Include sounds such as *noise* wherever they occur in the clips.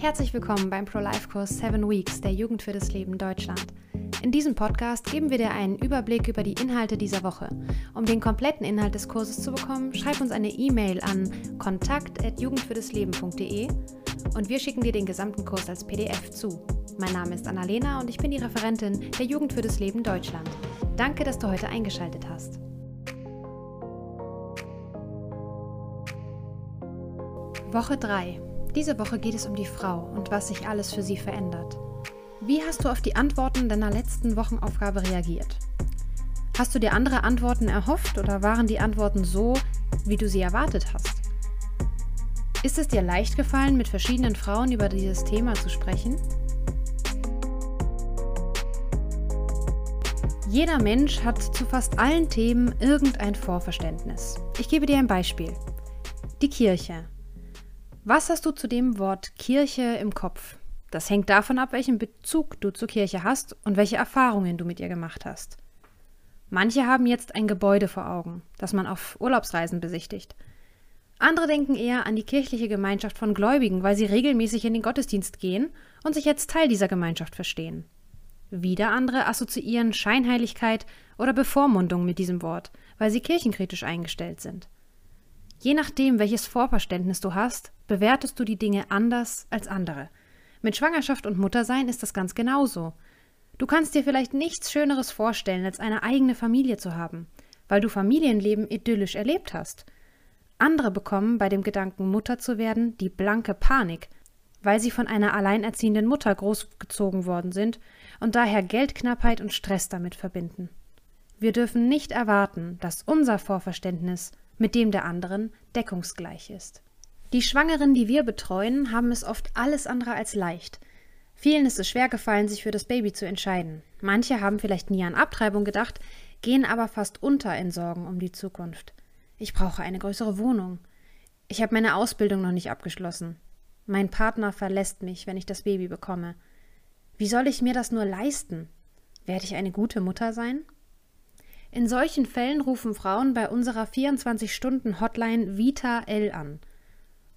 Herzlich willkommen beim Pro-Life-Kurs 7 Weeks der Jugend für das Leben Deutschland. In diesem Podcast geben wir dir einen Überblick über die Inhalte dieser Woche. Um den kompletten Inhalt des Kurses zu bekommen, schreib uns eine E-Mail an kontakt.jugendfürdesleben.de und wir schicken dir den gesamten Kurs als PDF zu. Mein Name ist Annalena und ich bin die Referentin der Jugend für das Leben Deutschland. Danke, dass du heute eingeschaltet hast. Woche 3. Diese Woche geht es um die Frau und was sich alles für sie verändert. Wie hast du auf die Antworten deiner letzten Wochenaufgabe reagiert? Hast du dir andere Antworten erhofft oder waren die Antworten so, wie du sie erwartet hast? Ist es dir leicht gefallen, mit verschiedenen Frauen über dieses Thema zu sprechen? Jeder Mensch hat zu fast allen Themen irgendein Vorverständnis. Ich gebe dir ein Beispiel. Die Kirche. Was hast du zu dem Wort Kirche im Kopf? Das hängt davon ab, welchen Bezug du zur Kirche hast und welche Erfahrungen du mit ihr gemacht hast. Manche haben jetzt ein Gebäude vor Augen, das man auf Urlaubsreisen besichtigt. Andere denken eher an die kirchliche Gemeinschaft von Gläubigen, weil sie regelmäßig in den Gottesdienst gehen und sich jetzt Teil dieser Gemeinschaft verstehen. Wieder andere assoziieren Scheinheiligkeit oder Bevormundung mit diesem Wort, weil sie kirchenkritisch eingestellt sind. Je nachdem, welches Vorverständnis du hast, bewertest du die Dinge anders als andere. Mit Schwangerschaft und Muttersein ist das ganz genauso. Du kannst dir vielleicht nichts Schöneres vorstellen, als eine eigene Familie zu haben, weil du Familienleben idyllisch erlebt hast. Andere bekommen bei dem Gedanken, Mutter zu werden, die blanke Panik, weil sie von einer alleinerziehenden Mutter großgezogen worden sind und daher Geldknappheit und Stress damit verbinden. Wir dürfen nicht erwarten, dass unser Vorverständnis mit dem der anderen deckungsgleich ist. Die Schwangeren, die wir betreuen, haben es oft alles andere als leicht. Vielen ist es schwer gefallen, sich für das Baby zu entscheiden. Manche haben vielleicht nie an Abtreibung gedacht, gehen aber fast unter in Sorgen um die Zukunft. Ich brauche eine größere Wohnung. Ich habe meine Ausbildung noch nicht abgeschlossen. Mein Partner verlässt mich, wenn ich das Baby bekomme. Wie soll ich mir das nur leisten? Werde ich eine gute Mutter sein? In solchen Fällen rufen Frauen bei unserer 24-Stunden-Hotline Vita L an.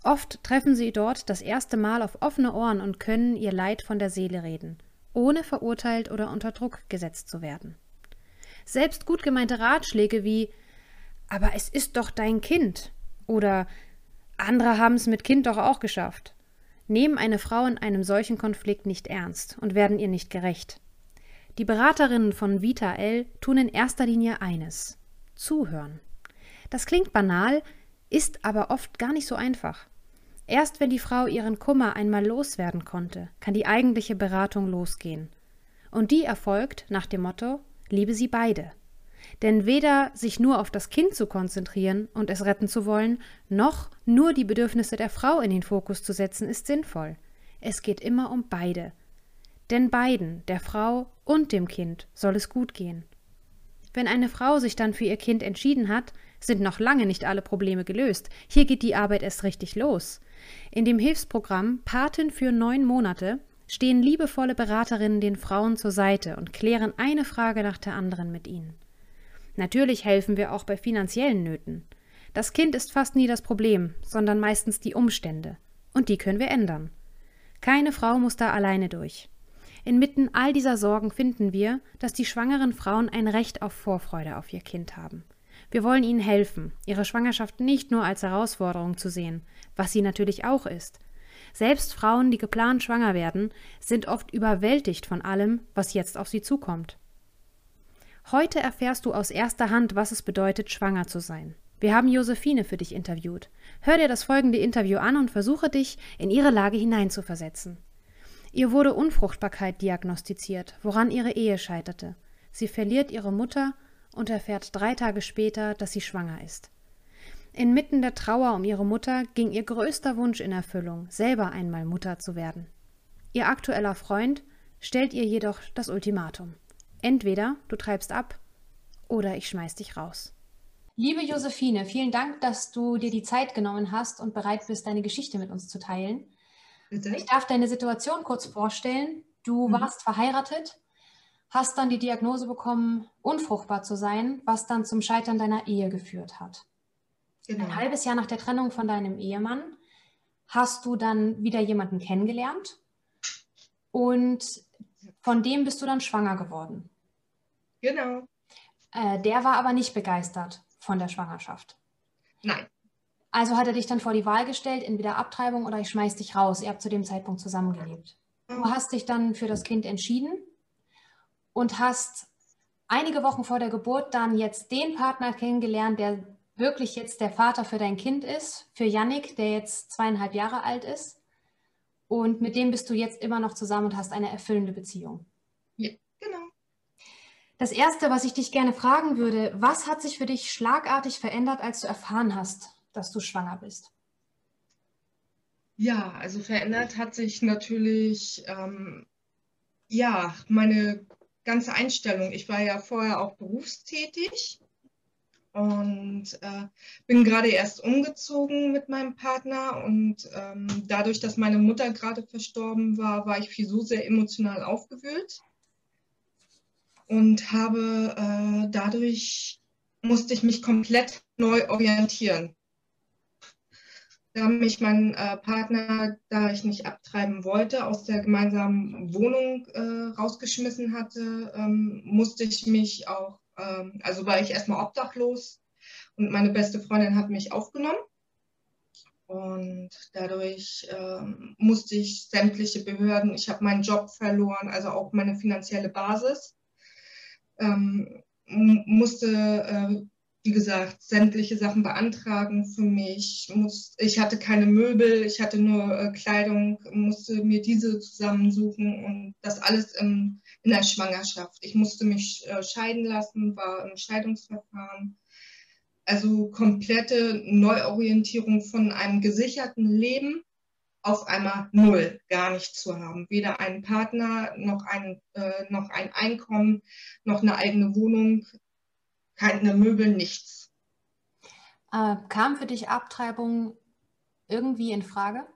Oft treffen sie dort das erste Mal auf offene Ohren und können ihr Leid von der Seele reden, ohne verurteilt oder unter Druck gesetzt zu werden. Selbst gut gemeinte Ratschläge wie Aber es ist doch dein Kind oder andere haben es mit Kind doch auch geschafft, nehmen eine Frau in einem solchen Konflikt nicht ernst und werden ihr nicht gerecht. Die Beraterinnen von Vita L tun in erster Linie eines: zuhören. Das klingt banal, ist aber oft gar nicht so einfach. Erst wenn die Frau ihren Kummer einmal loswerden konnte, kann die eigentliche Beratung losgehen. Und die erfolgt nach dem Motto: Liebe sie beide. Denn weder sich nur auf das Kind zu konzentrieren und es retten zu wollen, noch nur die Bedürfnisse der Frau in den Fokus zu setzen, ist sinnvoll. Es geht immer um beide. Denn beiden, der Frau und dem Kind, soll es gut gehen. Wenn eine Frau sich dann für ihr Kind entschieden hat, sind noch lange nicht alle Probleme gelöst. Hier geht die Arbeit erst richtig los. In dem Hilfsprogramm Paten für neun Monate stehen liebevolle Beraterinnen den Frauen zur Seite und klären eine Frage nach der anderen mit ihnen. Natürlich helfen wir auch bei finanziellen Nöten. Das Kind ist fast nie das Problem, sondern meistens die Umstände. Und die können wir ändern. Keine Frau muss da alleine durch. Inmitten all dieser Sorgen finden wir, dass die schwangeren Frauen ein Recht auf Vorfreude auf ihr Kind haben. Wir wollen ihnen helfen, ihre Schwangerschaft nicht nur als Herausforderung zu sehen, was sie natürlich auch ist. Selbst Frauen, die geplant schwanger werden, sind oft überwältigt von allem, was jetzt auf sie zukommt. Heute erfährst du aus erster Hand, was es bedeutet, schwanger zu sein. Wir haben Josephine für dich interviewt. Hör dir das folgende Interview an und versuche dich in ihre Lage hineinzuversetzen. Ihr wurde Unfruchtbarkeit diagnostiziert, woran ihre Ehe scheiterte. Sie verliert ihre Mutter und erfährt drei Tage später, dass sie schwanger ist. Inmitten der Trauer um ihre Mutter ging ihr größter Wunsch in Erfüllung, selber einmal Mutter zu werden. Ihr aktueller Freund stellt ihr jedoch das Ultimatum. Entweder du treibst ab oder ich schmeiß dich raus. Liebe Josephine, vielen Dank, dass du dir die Zeit genommen hast und bereit bist, deine Geschichte mit uns zu teilen. Bitte? Ich darf deine Situation kurz vorstellen. Du mhm. warst verheiratet, hast dann die Diagnose bekommen, unfruchtbar zu sein, was dann zum Scheitern deiner Ehe geführt hat. Genau. Ein halbes Jahr nach der Trennung von deinem Ehemann hast du dann wieder jemanden kennengelernt und von dem bist du dann schwanger geworden. Genau. Äh, der war aber nicht begeistert von der Schwangerschaft. Nein. Also hat er dich dann vor die Wahl gestellt, entweder Abtreibung oder ich schmeiß dich raus. Ihr habt zu dem Zeitpunkt zusammengelebt. Du hast dich dann für das Kind entschieden und hast einige Wochen vor der Geburt dann jetzt den Partner kennengelernt, der wirklich jetzt der Vater für dein Kind ist, für Yannick, der jetzt zweieinhalb Jahre alt ist. Und mit dem bist du jetzt immer noch zusammen und hast eine erfüllende Beziehung. Ja, genau. Das Erste, was ich dich gerne fragen würde, was hat sich für dich schlagartig verändert, als du erfahren hast, dass du schwanger bist? Ja, also verändert hat sich natürlich ähm, ja meine ganze Einstellung. Ich war ja vorher auch berufstätig und äh, bin gerade erst umgezogen mit meinem Partner und ähm, dadurch, dass meine Mutter gerade verstorben war, war ich viel so sehr emotional aufgewühlt und habe äh, dadurch musste ich mich komplett neu orientieren. Da mich mein äh, Partner, da ich nicht abtreiben wollte, aus der gemeinsamen Wohnung äh, rausgeschmissen hatte, ähm, musste ich mich auch ähm, also war ich erstmal obdachlos und meine beste Freundin hat mich aufgenommen. Und dadurch ähm, musste ich sämtliche Behörden, ich habe meinen Job verloren, also auch meine finanzielle Basis, ähm, musste, äh, wie gesagt, sämtliche Sachen beantragen für mich. Ich hatte keine Möbel, ich hatte nur äh, Kleidung, musste mir diese zusammensuchen und das alles im in der Schwangerschaft. Ich musste mich äh, scheiden lassen, war im Scheidungsverfahren. Also komplette Neuorientierung von einem gesicherten Leben auf einmal null, gar nichts zu haben. Weder einen Partner, noch ein, äh, noch ein Einkommen, noch eine eigene Wohnung, keine Möbel, nichts. Äh, kam für dich Abtreibung irgendwie in Frage?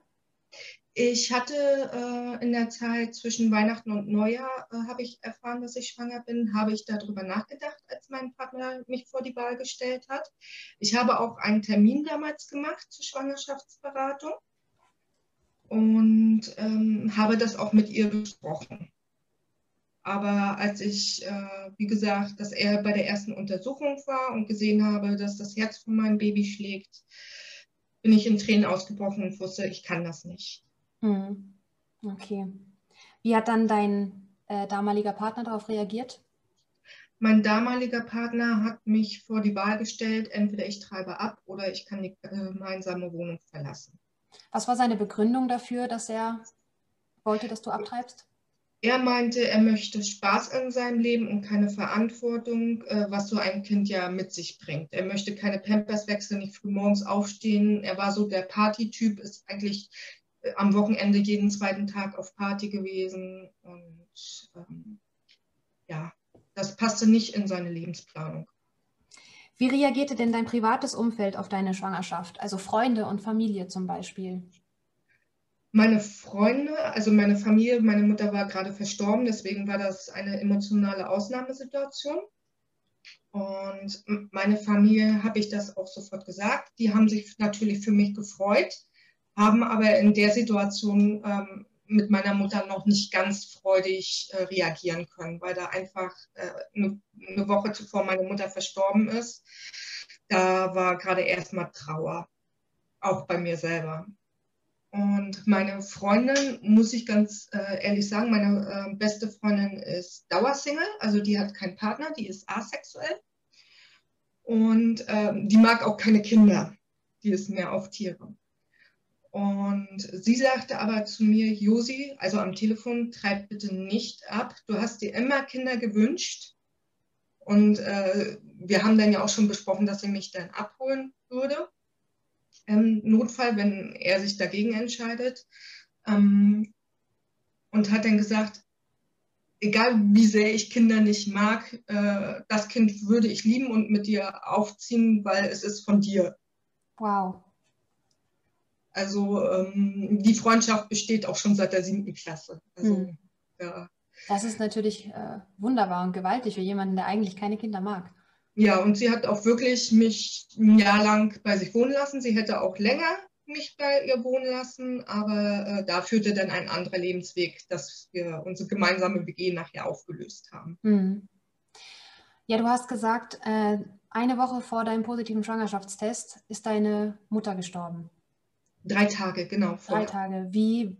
Ich hatte äh, in der Zeit zwischen Weihnachten und Neujahr, äh, habe ich erfahren, dass ich schwanger bin, habe ich darüber nachgedacht, als mein Partner mich vor die Wahl gestellt hat. Ich habe auch einen Termin damals gemacht zur Schwangerschaftsberatung und ähm, habe das auch mit ihr besprochen. Aber als ich, äh, wie gesagt, dass er bei der ersten Untersuchung war und gesehen habe, dass das Herz von meinem Baby schlägt, bin ich in Tränen ausgebrochen und wusste, ich kann das nicht. Hm. Okay. Wie hat dann dein äh, damaliger Partner darauf reagiert? Mein damaliger Partner hat mich vor die Wahl gestellt, entweder ich treibe ab oder ich kann die äh, gemeinsame Wohnung verlassen. Was war seine Begründung dafür, dass er wollte, dass du abtreibst? Er meinte, er möchte Spaß in seinem Leben und keine Verantwortung, äh, was so ein Kind ja mit sich bringt. Er möchte keine Pampers wechseln, nicht früh morgens aufstehen. Er war so der Partytyp, ist eigentlich am Wochenende jeden zweiten Tag auf Party gewesen. Und ähm, ja, das passte nicht in seine Lebensplanung. Wie reagierte denn dein privates Umfeld auf deine Schwangerschaft? Also Freunde und Familie zum Beispiel? Meine Freunde, also meine Familie, meine Mutter war gerade verstorben, deswegen war das eine emotionale Ausnahmesituation. Und meine Familie habe ich das auch sofort gesagt. Die haben sich natürlich für mich gefreut haben aber in der Situation ähm, mit meiner Mutter noch nicht ganz freudig äh, reagieren können, weil da einfach äh, eine, eine Woche zuvor meine Mutter verstorben ist. Da war gerade erstmal Trauer, auch bei mir selber. Und meine Freundin, muss ich ganz äh, ehrlich sagen, meine äh, beste Freundin ist Dauersingle, also die hat keinen Partner, die ist asexuell. Und ähm, die mag auch keine Kinder, die ist mehr auf Tiere. Und sie sagte aber zu mir, Josi, also am Telefon, treib bitte nicht ab. Du hast dir immer Kinder gewünscht. Und äh, wir haben dann ja auch schon besprochen, dass sie mich dann abholen würde. Im Notfall, wenn er sich dagegen entscheidet. Ähm, und hat dann gesagt, egal wie sehr ich Kinder nicht mag, äh, das Kind würde ich lieben und mit dir aufziehen, weil es ist von dir. Wow. Also ähm, die Freundschaft besteht auch schon seit der siebten Klasse. Also, hm. ja. Das ist natürlich äh, wunderbar und gewaltig für jemanden, der eigentlich keine Kinder mag. Ja, und sie hat auch wirklich mich ein Jahr lang bei sich wohnen lassen. Sie hätte auch länger mich bei ihr wohnen lassen, aber äh, da führte dann ein anderer Lebensweg, dass wir unsere gemeinsame WG nachher aufgelöst haben. Mhm. Ja, du hast gesagt, äh, eine Woche vor deinem positiven Schwangerschaftstest ist deine Mutter gestorben. Drei Tage, genau. Vorher. Drei Tage. Wie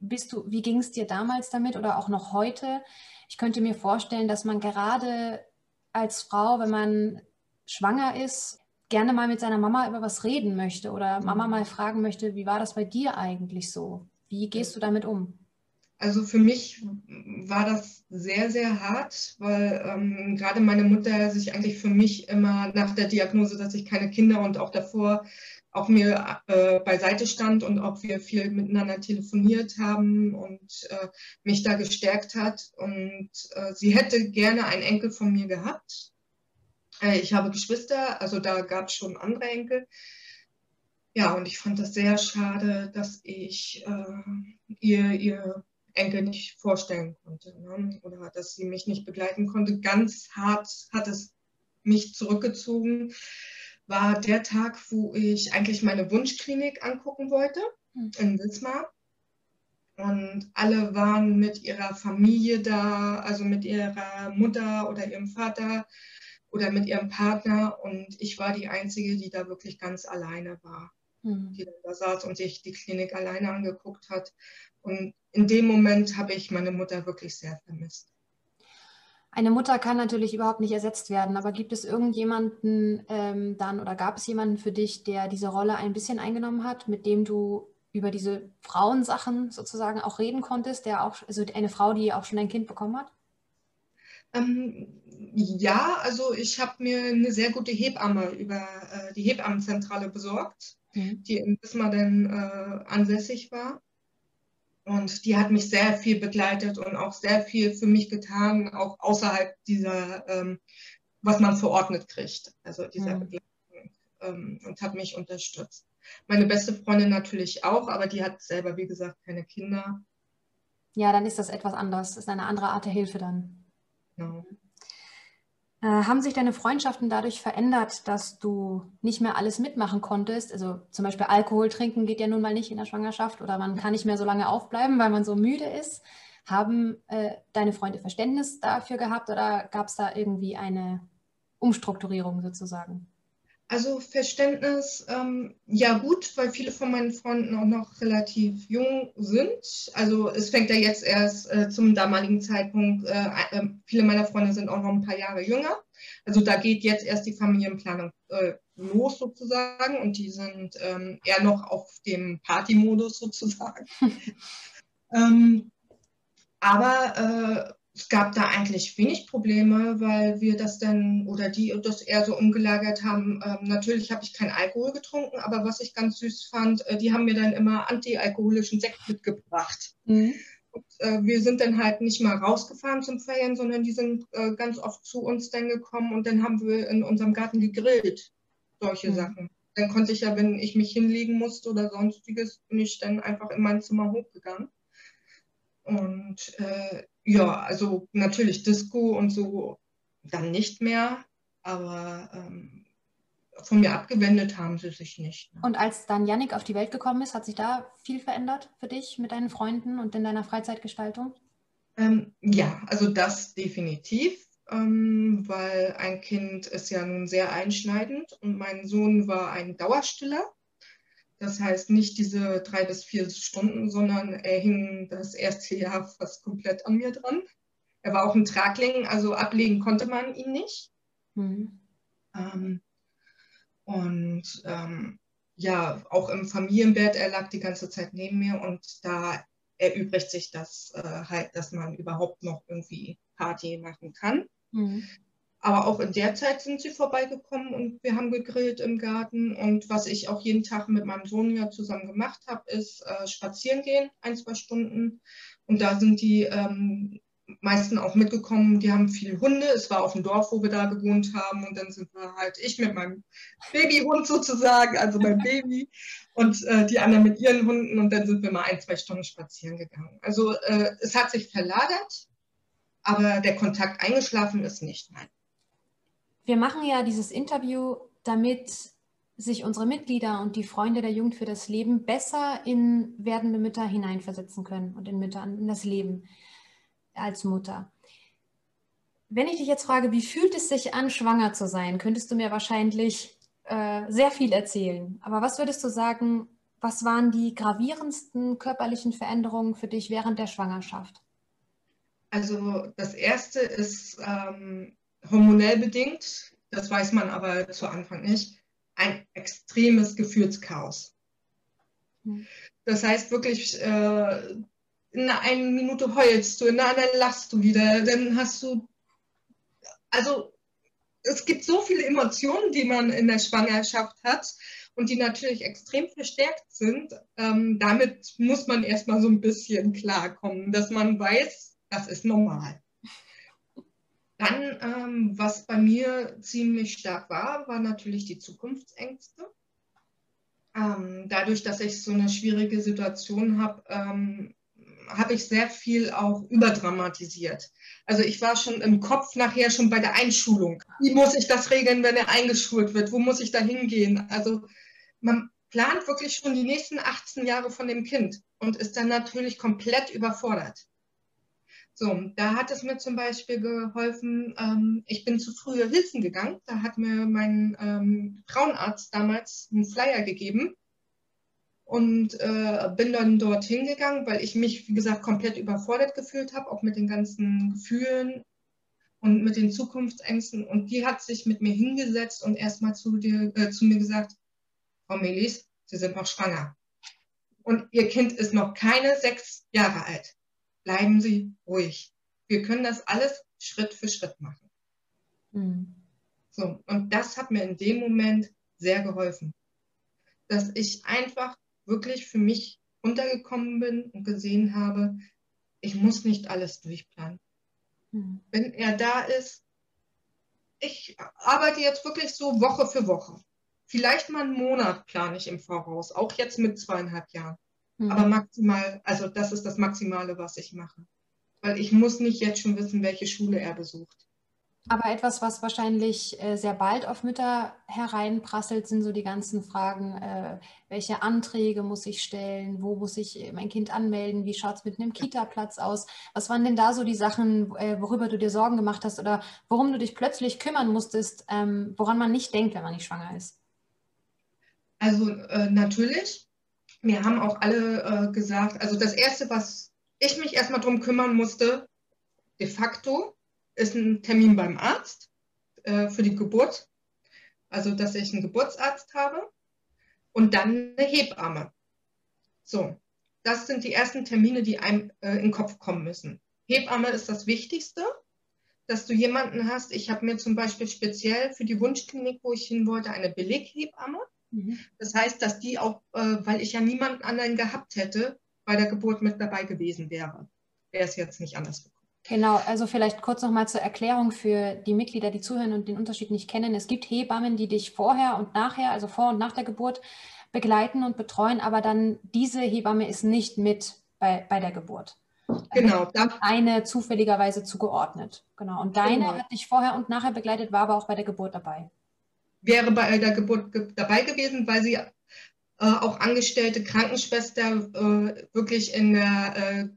bist du, wie ging es dir damals damit oder auch noch heute? Ich könnte mir vorstellen, dass man gerade als Frau, wenn man schwanger ist, gerne mal mit seiner Mama über was reden möchte oder Mama mal fragen möchte, wie war das bei dir eigentlich so? Wie gehst du damit um? Also für mich war das sehr, sehr hart, weil ähm, gerade meine Mutter sich eigentlich für mich immer nach der Diagnose, dass ich keine Kinder und auch davor auch mir äh, beiseite stand und auch wir viel miteinander telefoniert haben und äh, mich da gestärkt hat. Und äh, sie hätte gerne einen Enkel von mir gehabt. Äh, ich habe Geschwister, also da gab es schon andere Enkel. Ja, und ich fand das sehr schade, dass ich äh, ihr, ihr Enkel nicht vorstellen konnte ne? oder dass sie mich nicht begleiten konnte. Ganz hart hat es mich zurückgezogen war der Tag, wo ich eigentlich meine Wunschklinik angucken wollte mhm. in Wismar. Und alle waren mit ihrer Familie da, also mit ihrer Mutter oder ihrem Vater oder mit ihrem Partner. Und ich war die Einzige, die da wirklich ganz alleine war, mhm. die da saß und sich die Klinik alleine angeguckt hat. Und in dem Moment habe ich meine Mutter wirklich sehr vermisst. Eine Mutter kann natürlich überhaupt nicht ersetzt werden, aber gibt es irgendjemanden ähm, dann oder gab es jemanden für dich, der diese Rolle ein bisschen eingenommen hat, mit dem du über diese Frauensachen sozusagen auch reden konntest, der auch, also eine Frau, die auch schon ein Kind bekommen hat? Ähm, ja, also ich habe mir eine sehr gute Hebamme über äh, die Hebammenzentrale besorgt, mhm. die in Wismar dann äh, ansässig war. Und die hat mich sehr viel begleitet und auch sehr viel für mich getan, auch außerhalb dieser, ähm, was man verordnet kriegt, also dieser mhm. Begleitung ähm, und hat mich unterstützt. Meine beste Freundin natürlich auch, aber die hat selber, wie gesagt, keine Kinder. Ja, dann ist das etwas anders. Das ist eine andere Art der Hilfe dann. Genau. Äh, haben sich deine Freundschaften dadurch verändert, dass du nicht mehr alles mitmachen konntest? Also zum Beispiel Alkohol trinken geht ja nun mal nicht in der Schwangerschaft oder man kann nicht mehr so lange aufbleiben, weil man so müde ist. Haben äh, deine Freunde Verständnis dafür gehabt oder gab es da irgendwie eine Umstrukturierung sozusagen? Also Verständnis, ähm, ja gut, weil viele von meinen Freunden auch noch relativ jung sind. Also es fängt ja jetzt erst äh, zum damaligen Zeitpunkt, äh, äh, viele meiner Freunde sind auch noch ein paar Jahre jünger. Also da geht jetzt erst die Familienplanung äh, los sozusagen und die sind ähm, eher noch auf dem Partymodus sozusagen. *laughs* ähm, aber äh, es gab da eigentlich wenig Probleme, weil wir das dann oder die das eher so umgelagert haben. Ähm, natürlich habe ich keinen Alkohol getrunken, aber was ich ganz süß fand, äh, die haben mir dann immer antialkoholischen Sekt mitgebracht. Mhm. Und, äh, wir sind dann halt nicht mal rausgefahren zum Feiern, sondern die sind äh, ganz oft zu uns dann gekommen und dann haben wir in unserem Garten gegrillt. Solche mhm. Sachen. Dann konnte ich ja, wenn ich mich hinlegen musste oder sonstiges, bin ich dann einfach in mein Zimmer hochgegangen. Und äh, ja, also natürlich Disco und so dann nicht mehr, aber ähm, von mir abgewendet haben sie sich nicht. Ne? Und als dann Yannick auf die Welt gekommen ist, hat sich da viel verändert für dich mit deinen Freunden und in deiner Freizeitgestaltung? Ähm, ja, also das definitiv, ähm, weil ein Kind ist ja nun sehr einschneidend und mein Sohn war ein Dauerstiller. Das heißt nicht diese drei bis vier Stunden, sondern er hing das erste Jahr fast komplett an mir dran. Er war auch ein Tragling, also ablegen konnte man ihn nicht. Mhm. Ähm, und ähm, ja, auch im Familienbett, er lag die ganze Zeit neben mir und da erübrigt sich das äh, halt, dass man überhaupt noch irgendwie Party machen kann. Mhm. Aber auch in der Zeit sind sie vorbeigekommen und wir haben gegrillt im Garten. Und was ich auch jeden Tag mit meinem Sohn ja zusammen gemacht habe, ist äh, spazieren gehen, ein, zwei Stunden. Und da sind die ähm, meisten auch mitgekommen. Die haben viele Hunde. Es war auf dem Dorf, wo wir da gewohnt haben. Und dann sind wir halt, ich mit meinem Babyhund sozusagen, also mein *laughs* Baby, und äh, die anderen mit ihren Hunden. Und dann sind wir mal ein, zwei Stunden spazieren gegangen. Also äh, es hat sich verlagert, aber der Kontakt eingeschlafen ist nicht. Nein. Wir machen ja dieses Interview, damit sich unsere Mitglieder und die Freunde der Jugend für das Leben besser in werdende Mütter hineinversetzen können und in Mütter, in das Leben als Mutter. Wenn ich dich jetzt frage, wie fühlt es sich an, schwanger zu sein, könntest du mir wahrscheinlich äh, sehr viel erzählen. Aber was würdest du sagen, was waren die gravierendsten körperlichen Veränderungen für dich während der Schwangerschaft? Also das erste ist ähm, hormonell bedingt, das weiß man aber zu Anfang nicht, ein extremes Gefühlschaos. Hm. Das heißt wirklich, äh, in einer Minute heulst du, in der anderen lachst du wieder, dann hast du, also es gibt so viele Emotionen, die man in der Schwangerschaft hat und die natürlich extrem verstärkt sind. Ähm, damit muss man erstmal so ein bisschen klarkommen, dass man weiß, das ist normal. Dann, ähm, was bei mir ziemlich stark war, war natürlich die Zukunftsängste. Ähm, dadurch, dass ich so eine schwierige Situation habe, ähm, habe ich sehr viel auch überdramatisiert. Also ich war schon im Kopf nachher schon bei der Einschulung. Wie muss ich das regeln, wenn er eingeschult wird? Wo muss ich da hingehen? Also man plant wirklich schon die nächsten 18 Jahre von dem Kind und ist dann natürlich komplett überfordert. So, da hat es mir zum Beispiel geholfen, ähm, ich bin zu früh Hilfen gegangen. Da hat mir mein ähm, Frauenarzt damals einen Flyer gegeben und äh, bin dann dorthin gegangen, weil ich mich, wie gesagt, komplett überfordert gefühlt habe, auch mit den ganzen Gefühlen und mit den Zukunftsängsten. Und die hat sich mit mir hingesetzt und erstmal zu, äh, zu mir gesagt, Frau Melis, Sie sind noch schwanger. Und Ihr Kind ist noch keine sechs Jahre alt. Bleiben Sie ruhig. Wir können das alles Schritt für Schritt machen. Mhm. So, und das hat mir in dem Moment sehr geholfen, dass ich einfach wirklich für mich runtergekommen bin und gesehen habe, ich muss nicht alles durchplanen. Mhm. Wenn er da ist, ich arbeite jetzt wirklich so Woche für Woche. Vielleicht mal einen Monat plane ich im Voraus, auch jetzt mit zweieinhalb Jahren. Mhm. Aber maximal, also das ist das Maximale, was ich mache. Weil ich muss nicht jetzt schon wissen, welche Schule er besucht. Aber etwas, was wahrscheinlich äh, sehr bald auf Mütter hereinprasselt, sind so die ganzen Fragen, äh, welche Anträge muss ich stellen, wo muss ich äh, mein Kind anmelden, wie schaut es mit einem Kita-Platz aus? Was waren denn da so die Sachen, worüber du dir Sorgen gemacht hast oder worum du dich plötzlich kümmern musstest, ähm, woran man nicht denkt, wenn man nicht schwanger ist? Also natürlich, mir haben auch alle äh, gesagt, also das Erste, was ich mich erstmal drum kümmern musste, de facto, ist ein Termin beim Arzt äh, für die Geburt. Also, dass ich einen Geburtsarzt habe und dann eine Hebamme. So, das sind die ersten Termine, die einem äh, in den Kopf kommen müssen. Hebamme ist das Wichtigste, dass du jemanden hast. Ich habe mir zum Beispiel speziell für die Wunschklinik, wo ich hin wollte, eine Beleghebamme. Mhm. Das heißt, dass die auch, äh, weil ich ja niemanden anderen gehabt hätte, bei der Geburt mit dabei gewesen wäre. Wäre es jetzt nicht anders gekommen. Genau, also vielleicht kurz nochmal zur Erklärung für die Mitglieder, die zuhören und den Unterschied nicht kennen. Es gibt Hebammen, die dich vorher und nachher, also vor und nach der Geburt, begleiten und betreuen, aber dann diese Hebamme ist nicht mit bei, bei der Geburt. Genau. Eine zufälligerweise zugeordnet. Genau. Und deine genau. hat dich vorher und nachher begleitet, war aber auch bei der Geburt dabei. Wäre bei der Geburt ge dabei gewesen, weil sie äh, auch angestellte Krankenschwester äh, wirklich in der äh,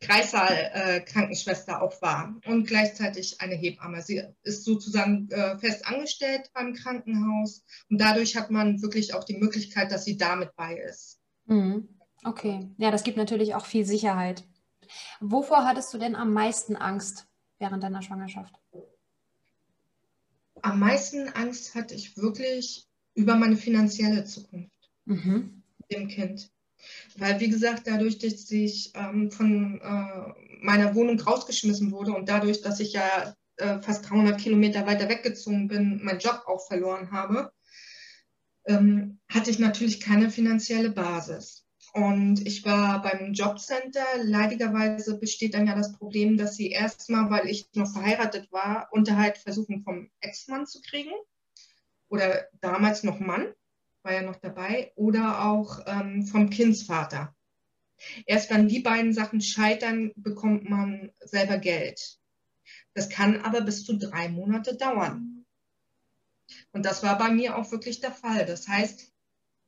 Kreissaal-Krankenschwester äh, auch war und gleichzeitig eine Hebamme. Sie ist sozusagen äh, fest angestellt beim Krankenhaus und dadurch hat man wirklich auch die Möglichkeit, dass sie da mit bei ist. Mhm. Okay, ja, das gibt natürlich auch viel Sicherheit. Wovor hattest du denn am meisten Angst während deiner Schwangerschaft? Am meisten Angst hatte ich wirklich über meine finanzielle Zukunft mhm. mit dem Kind. Weil, wie gesagt, dadurch, dass ich ähm, von äh, meiner Wohnung rausgeschmissen wurde und dadurch, dass ich ja äh, fast 300 Kilometer weiter weggezogen bin, meinen Job auch verloren habe, ähm, hatte ich natürlich keine finanzielle Basis. Und ich war beim Jobcenter. Leidigerweise besteht dann ja das Problem, dass sie erstmal, weil ich noch verheiratet war, Unterhalt versuchen vom Ex-Mann zu kriegen oder damals noch Mann war ja noch dabei, oder auch ähm, vom Kindsvater. Erst wenn die beiden Sachen scheitern, bekommt man selber Geld. Das kann aber bis zu drei Monate dauern. Und das war bei mir auch wirklich der Fall. Das heißt,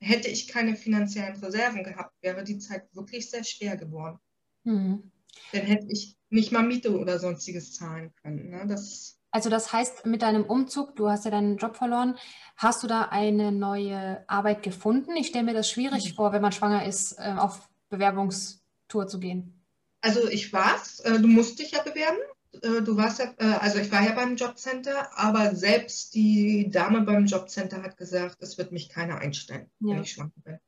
hätte ich keine finanziellen Reserven gehabt, wäre die Zeit wirklich sehr schwer geworden. Mhm. Dann hätte ich nicht mal Miete oder sonstiges zahlen können. Ne? Das also das heißt, mit deinem Umzug, du hast ja deinen Job verloren, hast du da eine neue Arbeit gefunden? Ich stelle mir das schwierig mhm. vor, wenn man schwanger ist, äh, auf Bewerbungstour zu gehen. Also ich war's. Äh, du musst dich ja bewerben. Äh, du warst ja, also ich war ja beim Jobcenter, aber selbst die Dame beim Jobcenter hat gesagt, es wird mich keiner einstellen, ja. wenn ich schwanger bin.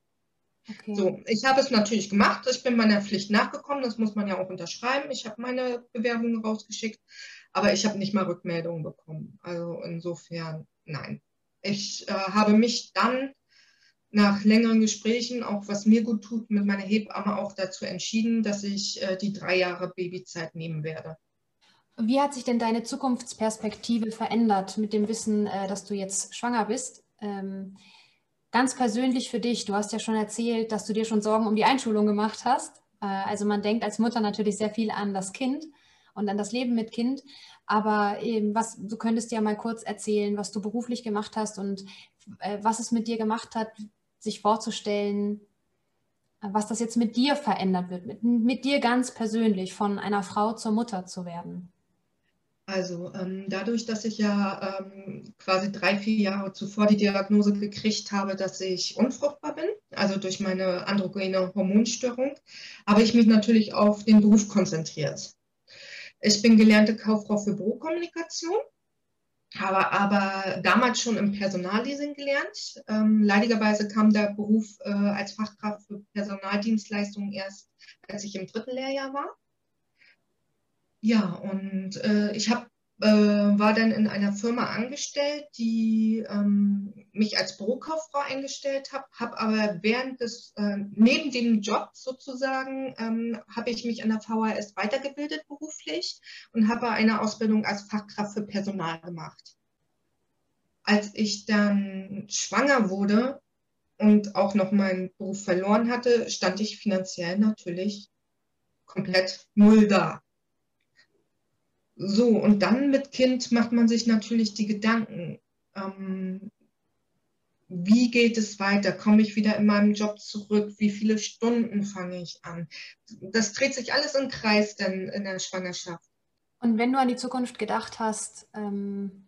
Okay. So, ich habe es natürlich gemacht. Ich bin meiner Pflicht nachgekommen. Das muss man ja auch unterschreiben. Ich habe meine Bewerbung rausgeschickt, aber ich habe nicht mal Rückmeldungen bekommen. Also insofern, nein. Ich äh, habe mich dann nach längeren Gesprächen, auch was mir gut tut, mit meiner Hebamme auch dazu entschieden, dass ich äh, die drei Jahre Babyzeit nehmen werde. Wie hat sich denn deine Zukunftsperspektive verändert mit dem Wissen, äh, dass du jetzt schwanger bist? Ähm, ganz persönlich für dich, du hast ja schon erzählt, dass du dir schon Sorgen um die Einschulung gemacht hast. Äh, also man denkt als Mutter natürlich sehr viel an das Kind und an das Leben mit Kind. Aber was, du könntest ja mal kurz erzählen, was du beruflich gemacht hast und äh, was es mit dir gemacht hat, sich vorzustellen, was das jetzt mit dir verändert wird, mit, mit dir ganz persönlich, von einer Frau zur Mutter zu werden. Also ähm, dadurch, dass ich ja ähm, quasi drei, vier Jahre zuvor die Diagnose gekriegt habe, dass ich unfruchtbar bin, also durch meine androgene Hormonstörung, habe ich mich natürlich auf den Beruf konzentriert. Ich bin gelernte Kauffrau für Bürokommunikation, habe aber damals schon im Personalleasing gelernt. Ähm, leidigerweise kam der Beruf äh, als Fachkraft für Personaldienstleistungen erst, als ich im dritten Lehrjahr war. Ja, und äh, ich hab, äh, war dann in einer Firma angestellt, die ähm, mich als Bürokauffrau eingestellt hat, habe aber während des, äh, neben dem Job sozusagen, ähm, habe ich mich an der VHS weitergebildet beruflich und habe eine Ausbildung als Fachkraft für Personal gemacht. Als ich dann schwanger wurde und auch noch meinen Beruf verloren hatte, stand ich finanziell natürlich komplett null da. So, und dann mit Kind macht man sich natürlich die Gedanken, ähm, wie geht es weiter? Komme ich wieder in meinem Job zurück? Wie viele Stunden fange ich an? Das dreht sich alles im Kreis dann in der Schwangerschaft. Und wenn du an die Zukunft gedacht hast, ähm,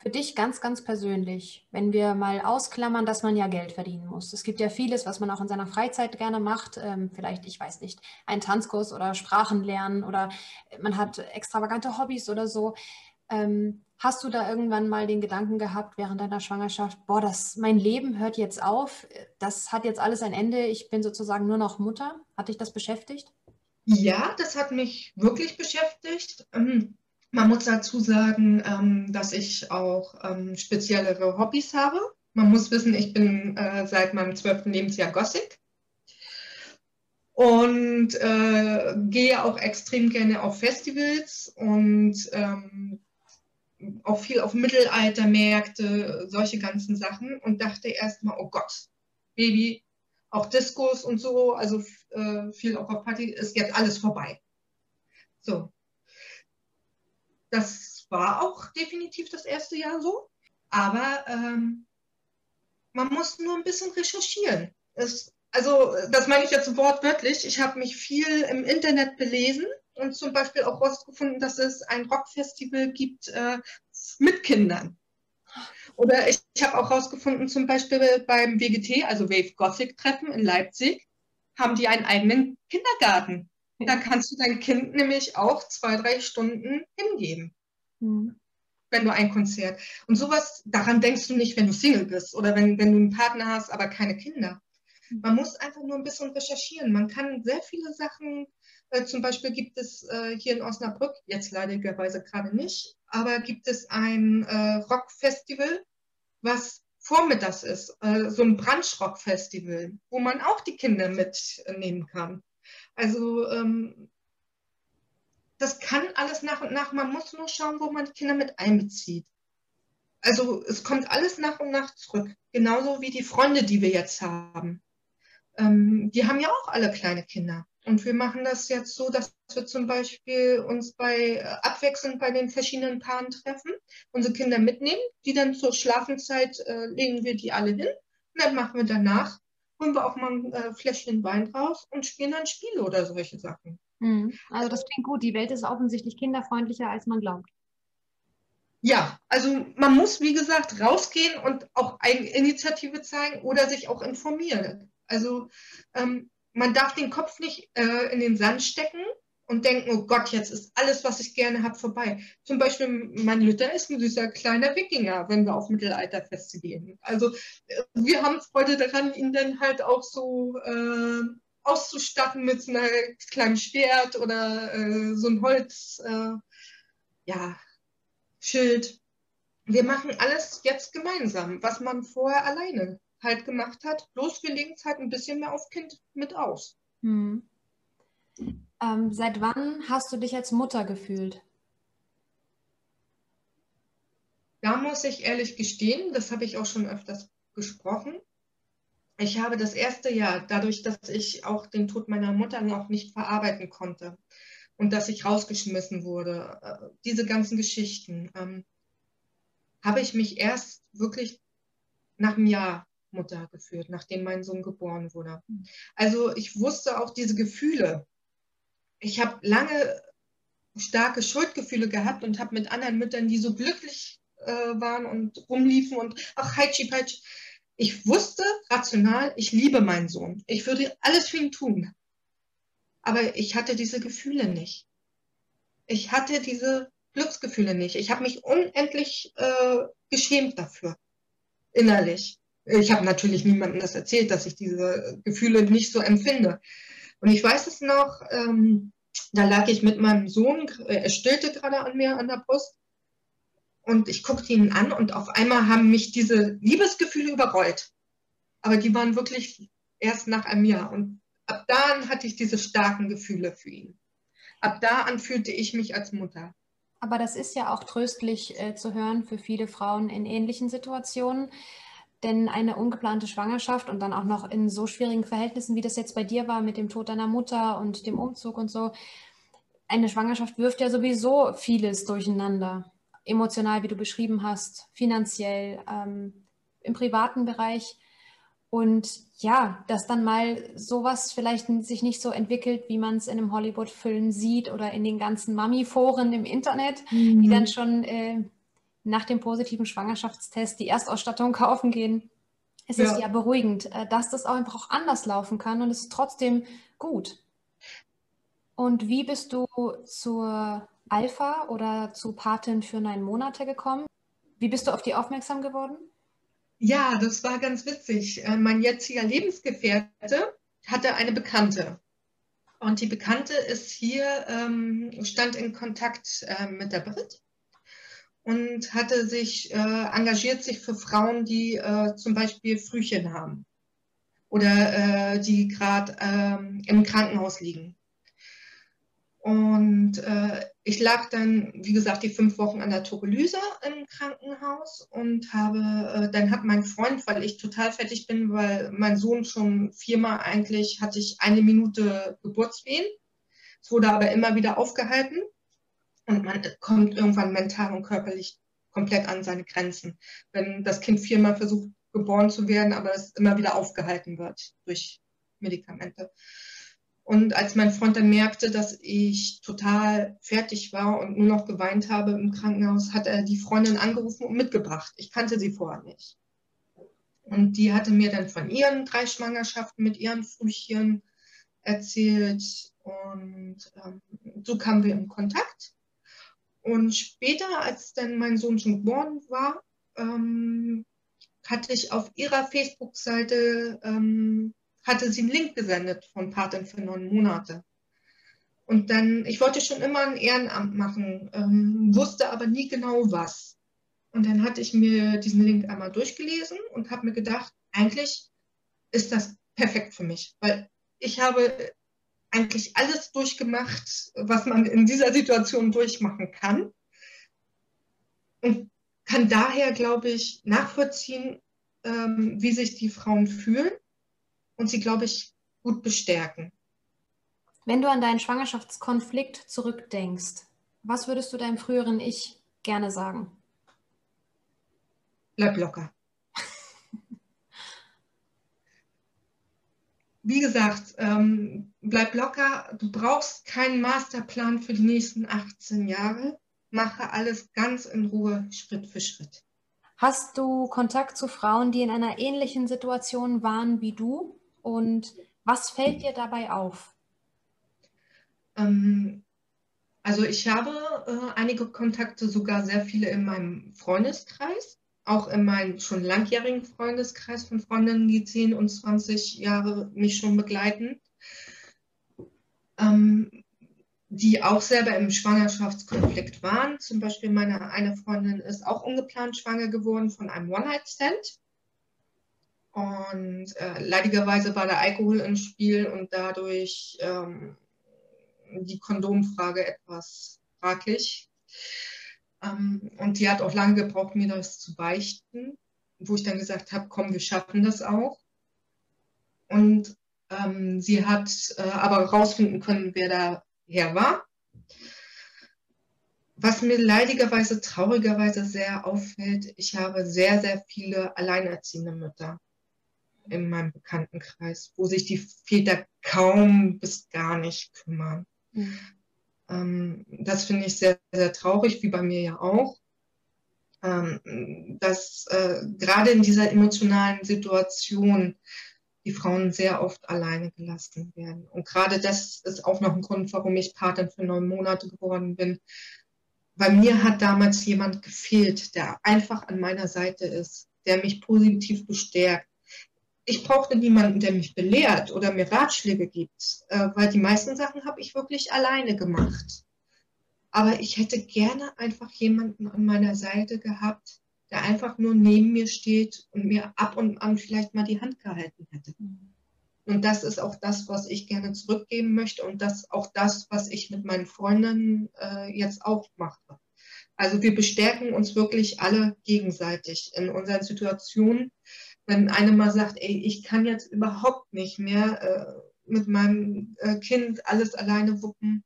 für dich ganz, ganz persönlich, wenn wir mal ausklammern, dass man ja Geld verdienen muss. Es gibt ja vieles, was man auch in seiner Freizeit gerne macht. Ähm, vielleicht, ich weiß nicht, einen Tanzkurs oder Sprachen lernen oder man hat extravagante Hobbys oder so. Ähm, hast du da irgendwann mal den Gedanken gehabt während deiner Schwangerschaft, boah, das, mein Leben hört jetzt auf, das hat jetzt alles ein Ende, ich bin sozusagen nur noch Mutter? Hat dich das beschäftigt? Ja, das hat mich wirklich beschäftigt. Ähm, man muss dazu sagen, ähm, dass ich auch ähm, speziellere Hobbys habe. Man muss wissen, ich bin äh, seit meinem zwölften Lebensjahr Gothic und äh, gehe auch extrem gerne auf Festivals und ähm, auch viel auf Mittelaltermärkte, solche ganzen Sachen und dachte erstmal, oh Gott, Baby, auch Diskos und so, also äh, viel auch auf Party, ist jetzt alles vorbei. So, das war auch definitiv das erste Jahr so. Aber ähm, man muss nur ein bisschen recherchieren. Es, also, das meine ich jetzt wortwörtlich. Ich habe mich viel im Internet belesen und zum Beispiel auch herausgefunden, dass es ein Rockfestival gibt äh, mit Kindern. Oder ich, ich habe auch herausgefunden, zum Beispiel beim WGT, also Wave Gothic Treffen in Leipzig, haben die einen eigenen Kindergarten. Da kannst du dein Kind nämlich auch zwei, drei Stunden hingeben. Mhm. Wenn du ein Konzert. Und sowas, daran denkst du nicht, wenn du Single bist oder wenn, wenn du einen Partner hast, aber keine Kinder. Mhm. Man muss einfach nur ein bisschen recherchieren. Man kann sehr viele Sachen, äh, zum Beispiel gibt es äh, hier in Osnabrück, jetzt leidigerweise gerade nicht, aber gibt es ein äh, Rockfestival, was vormittags ist, äh, so ein Brunch-Rock-Festival, wo man auch die Kinder mitnehmen kann. Also ähm, das kann alles nach und nach. Man muss nur schauen, wo man die Kinder mit einbezieht. Also es kommt alles nach und nach zurück. Genauso wie die Freunde, die wir jetzt haben. Ähm, die haben ja auch alle kleine Kinder. Und wir machen das jetzt so, dass wir zum Beispiel uns bei äh, abwechselnd bei den verschiedenen Paaren treffen, unsere Kinder mitnehmen, die dann zur Schlafenszeit äh, legen wir die alle hin. Und dann machen wir danach, holen wir auch mal ein äh, Fläschchen Wein raus und spielen dann Spiele oder solche Sachen. Mhm. Also das klingt gut. Die Welt ist offensichtlich kinderfreundlicher, als man glaubt. Ja, also man muss, wie gesagt, rausgehen und auch Eigeninitiative zeigen oder sich auch informieren. Also ähm, man darf den Kopf nicht äh, in den Sand stecken und denken, oh Gott, jetzt ist alles, was ich gerne habe, vorbei. Zum Beispiel, mein Luther ist ein süßer kleiner Wikinger, wenn wir auf Mittelalterfeste gehen. Also äh, wir haben Freude daran, ihn dann halt auch so äh, auszustatten mit so einer kleinen Schwert oder äh, so ein Holz, äh, ja, Schild. Wir machen alles jetzt gemeinsam, was man vorher alleine halt gemacht hat. Bloß wir legen es halt ein bisschen mehr auf Kind mit aus. Hm. Ähm, seit wann hast du dich als Mutter gefühlt? Da muss ich ehrlich gestehen, das habe ich auch schon öfters gesprochen. Ich habe das erste Jahr, dadurch, dass ich auch den Tod meiner Mutter noch nicht verarbeiten konnte und dass ich rausgeschmissen wurde, äh, diese ganzen Geschichten, ähm, habe ich mich erst wirklich nach einem Jahr Mutter geführt, nachdem mein Sohn geboren wurde. Hm. Also ich wusste auch diese Gefühle. Ich habe lange starke Schuldgefühle gehabt und habe mit anderen Müttern, die so glücklich äh, waren und rumliefen und ach, Heitschi, Peitsch, ich wusste rational, ich liebe meinen Sohn. Ich würde alles für ihn tun. Aber ich hatte diese Gefühle nicht. Ich hatte diese Glücksgefühle nicht. Ich habe mich unendlich äh, geschämt dafür, innerlich. Ich habe natürlich niemandem das erzählt, dass ich diese Gefühle nicht so empfinde. Und ich weiß es noch, ähm, da lag ich mit meinem Sohn, er stillte gerade an mir an der Brust und ich guckte ihn an und auf einmal haben mich diese Liebesgefühle überrollt. Aber die waren wirklich erst nach einem Jahr. Und ab da hatte ich diese starken Gefühle für ihn. Ab da an fühlte ich mich als Mutter. Aber das ist ja auch tröstlich äh, zu hören für viele Frauen in ähnlichen Situationen. Denn eine ungeplante Schwangerschaft und dann auch noch in so schwierigen Verhältnissen, wie das jetzt bei dir war mit dem Tod deiner Mutter und dem Umzug und so, eine Schwangerschaft wirft ja sowieso vieles durcheinander emotional, wie du beschrieben hast, finanziell, ähm, im privaten Bereich. Und ja, dass dann mal sowas vielleicht sich nicht so entwickelt, wie man es in einem Hollywood-Film sieht oder in den ganzen Mami-Foren im Internet, mhm. die dann schon äh, nach dem positiven Schwangerschaftstest die Erstausstattung kaufen gehen. Es ja. ist ja beruhigend, äh, dass das auch einfach auch anders laufen kann und es ist trotzdem gut. Und wie bist du zur Alpha oder zu Patin für neun Monate gekommen. Wie bist du auf die aufmerksam geworden? Ja, das war ganz witzig. Äh, mein jetziger Lebensgefährte hatte eine Bekannte. Und die Bekannte ist hier, ähm, stand in Kontakt äh, mit der Brit und hatte sich, äh, engagiert sich für Frauen, die äh, zum Beispiel Frühchen haben oder äh, die gerade ähm, im Krankenhaus liegen. Und äh, ich lag dann, wie gesagt, die fünf Wochen an der Tuberlyse im Krankenhaus und habe, äh, dann hat mein Freund, weil ich total fertig bin, weil mein Sohn schon viermal eigentlich hatte ich eine Minute Geburtswehen. Es wurde aber immer wieder aufgehalten und man kommt irgendwann mental und körperlich komplett an seine Grenzen. Wenn das Kind viermal versucht, geboren zu werden, aber es immer wieder aufgehalten wird durch Medikamente. Und als mein Freund dann merkte, dass ich total fertig war und nur noch geweint habe im Krankenhaus, hat er die Freundin angerufen und mitgebracht. Ich kannte sie vorher nicht. Und die hatte mir dann von ihren drei Schwangerschaften mit ihren Frühchen erzählt. Und ähm, so kamen wir in Kontakt. Und später, als dann mein Sohn schon geboren war, ähm, hatte ich auf ihrer Facebook-Seite ähm, hatte sie einen Link gesendet von Patin für neun Monate. Und dann, ich wollte schon immer ein Ehrenamt machen, ähm, wusste aber nie genau was. Und dann hatte ich mir diesen Link einmal durchgelesen und habe mir gedacht, eigentlich ist das perfekt für mich, weil ich habe eigentlich alles durchgemacht, was man in dieser Situation durchmachen kann. Und kann daher, glaube ich, nachvollziehen, ähm, wie sich die Frauen fühlen und sie, glaube ich, gut bestärken. Wenn du an deinen Schwangerschaftskonflikt zurückdenkst, was würdest du deinem früheren Ich gerne sagen? Bleib locker. Wie gesagt, ähm, bleib locker. Du brauchst keinen Masterplan für die nächsten 18 Jahre. Mache alles ganz in Ruhe, Schritt für Schritt. Hast du Kontakt zu Frauen, die in einer ähnlichen Situation waren wie du? Und was fällt dir dabei auf? Ähm, also ich habe äh, einige Kontakte, sogar sehr viele in meinem Freundeskreis, auch in meinem schon langjährigen Freundeskreis von Freundinnen, die 10 und 20 Jahre mich schon begleiten, ähm, die auch selber im Schwangerschaftskonflikt waren. Zum Beispiel meine eine Freundin ist auch ungeplant schwanger geworden von einem One-Night-Stand. Und äh, leidigerweise war der Alkohol im Spiel und dadurch ähm, die Kondomfrage etwas fraglich. Ähm, und die hat auch lange gebraucht, mir das zu beichten, wo ich dann gesagt habe, komm, wir schaffen das auch. Und ähm, sie hat äh, aber rausfinden können, wer da her war. Was mir leidigerweise, traurigerweise sehr auffällt, ich habe sehr, sehr viele alleinerziehende Mütter in meinem Bekanntenkreis, wo sich die Väter kaum bis gar nicht kümmern. Mhm. Ähm, das finde ich sehr, sehr traurig, wie bei mir ja auch. Ähm, dass äh, gerade in dieser emotionalen Situation die Frauen sehr oft alleine gelassen werden. Und gerade das ist auch noch ein Grund, warum ich Patin für neun Monate geworden bin. Weil mir hat damals jemand gefehlt, der einfach an meiner Seite ist, der mich positiv bestärkt, ich brauchte niemanden, der mich belehrt oder mir Ratschläge gibt, äh, weil die meisten Sachen habe ich wirklich alleine gemacht. Aber ich hätte gerne einfach jemanden an meiner Seite gehabt, der einfach nur neben mir steht und mir ab und an vielleicht mal die Hand gehalten hätte. Und das ist auch das, was ich gerne zurückgeben möchte und das auch das, was ich mit meinen Freundinnen äh, jetzt auch mache. Also wir bestärken uns wirklich alle gegenseitig in unseren Situationen wenn eine mal sagt, ey, ich kann jetzt überhaupt nicht mehr äh, mit meinem äh, Kind alles alleine wuppen,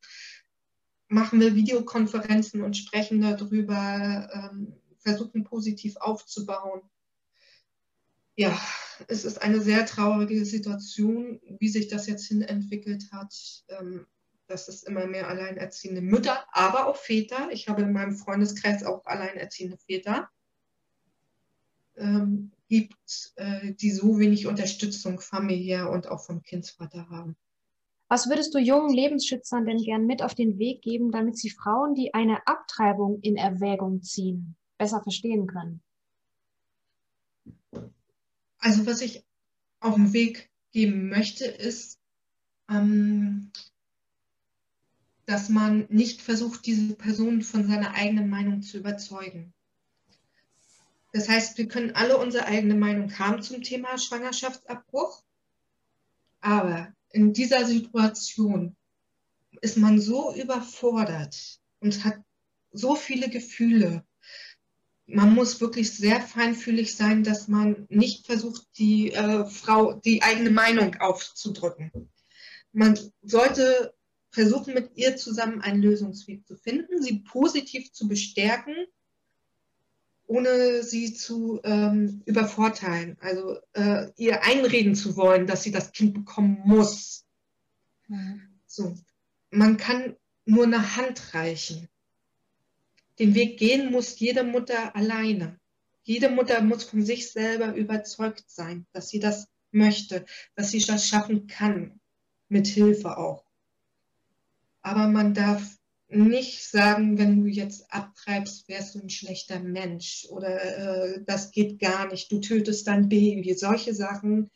machen wir Videokonferenzen und sprechen darüber, ähm, versuchen positiv aufzubauen. Ja, es ist eine sehr traurige Situation, wie sich das jetzt hin entwickelt hat. Ähm, dass es immer mehr alleinerziehende Mütter, aber auch Väter. Ich habe in meinem Freundeskreis auch alleinerziehende Väter. Ähm, gibt, äh, die so wenig Unterstützung familiär und auch vom Kindsvater haben. Was würdest du jungen Lebensschützern denn gern mit auf den Weg geben, damit sie Frauen, die eine Abtreibung in Erwägung ziehen, besser verstehen können? Also was ich auf den Weg geben möchte, ist, ähm, dass man nicht versucht, diese Person von seiner eigenen Meinung zu überzeugen. Das heißt, wir können alle unsere eigene Meinung haben zum Thema Schwangerschaftsabbruch. Aber in dieser Situation ist man so überfordert und hat so viele Gefühle. Man muss wirklich sehr feinfühlig sein, dass man nicht versucht, die äh, Frau die eigene Meinung aufzudrücken. Man sollte versuchen, mit ihr zusammen einen Lösungsweg zu finden, sie positiv zu bestärken ohne sie zu ähm, übervorteilen, also äh, ihr einreden zu wollen, dass sie das Kind bekommen muss. Mhm. So, man kann nur eine Hand reichen. Den Weg gehen muss jede Mutter alleine. Jede Mutter muss von sich selber überzeugt sein, dass sie das möchte, dass sie das schaffen kann, mit Hilfe auch. Aber man darf nicht sagen, wenn du jetzt abtreibst, wärst du ein schlechter Mensch oder äh, das geht gar nicht, du tötest dein Baby. Solche Sachen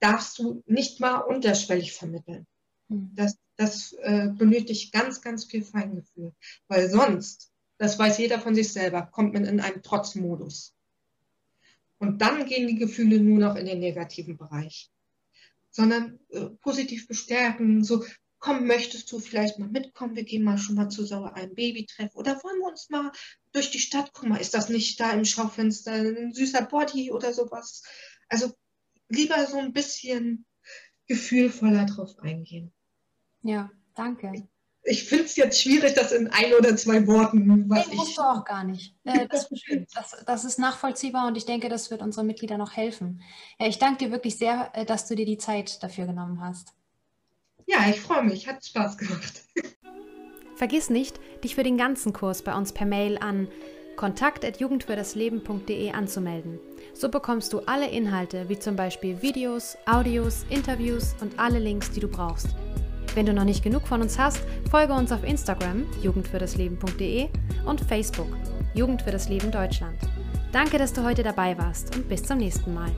darfst du nicht mal unterschwellig vermitteln. Hm. Das, das äh, benötigt ganz, ganz viel Feingefühl, weil sonst, das weiß jeder von sich selber, kommt man in einen Trotzmodus. Und dann gehen die Gefühle nur noch in den negativen Bereich sondern äh, positiv bestärken, so komm, möchtest du vielleicht mal mitkommen? Wir gehen mal schon mal zu so einem Babytreff oder wollen wir uns mal durch die Stadt, guck mal, ist das nicht da im Schaufenster ein süßer Body oder sowas? Also lieber so ein bisschen gefühlvoller drauf eingehen. Ja, danke. Ich finde es jetzt schwierig, das in ein oder zwei Worten, was nee, musst ich... du auch gar nicht. Äh, *laughs* das, das, das, ist nachvollziehbar und ich denke, das wird unseren Mitgliedern noch helfen. Ja, ich danke dir wirklich sehr, äh, dass du dir die Zeit dafür genommen hast. Ja, ich freue mich. Hat Spaß gemacht. *laughs* Vergiss nicht, dich für den ganzen Kurs bei uns per Mail an kontakt.jugendfürdasleben.de anzumelden. So bekommst du alle Inhalte, wie zum Beispiel Videos, Audios, Interviews und alle Links, die du brauchst. Wenn du noch nicht genug von uns hast, folge uns auf Instagram jugendfürdasleben.de und Facebook Jugend für das Leben Deutschland. Danke, dass du heute dabei warst und bis zum nächsten Mal.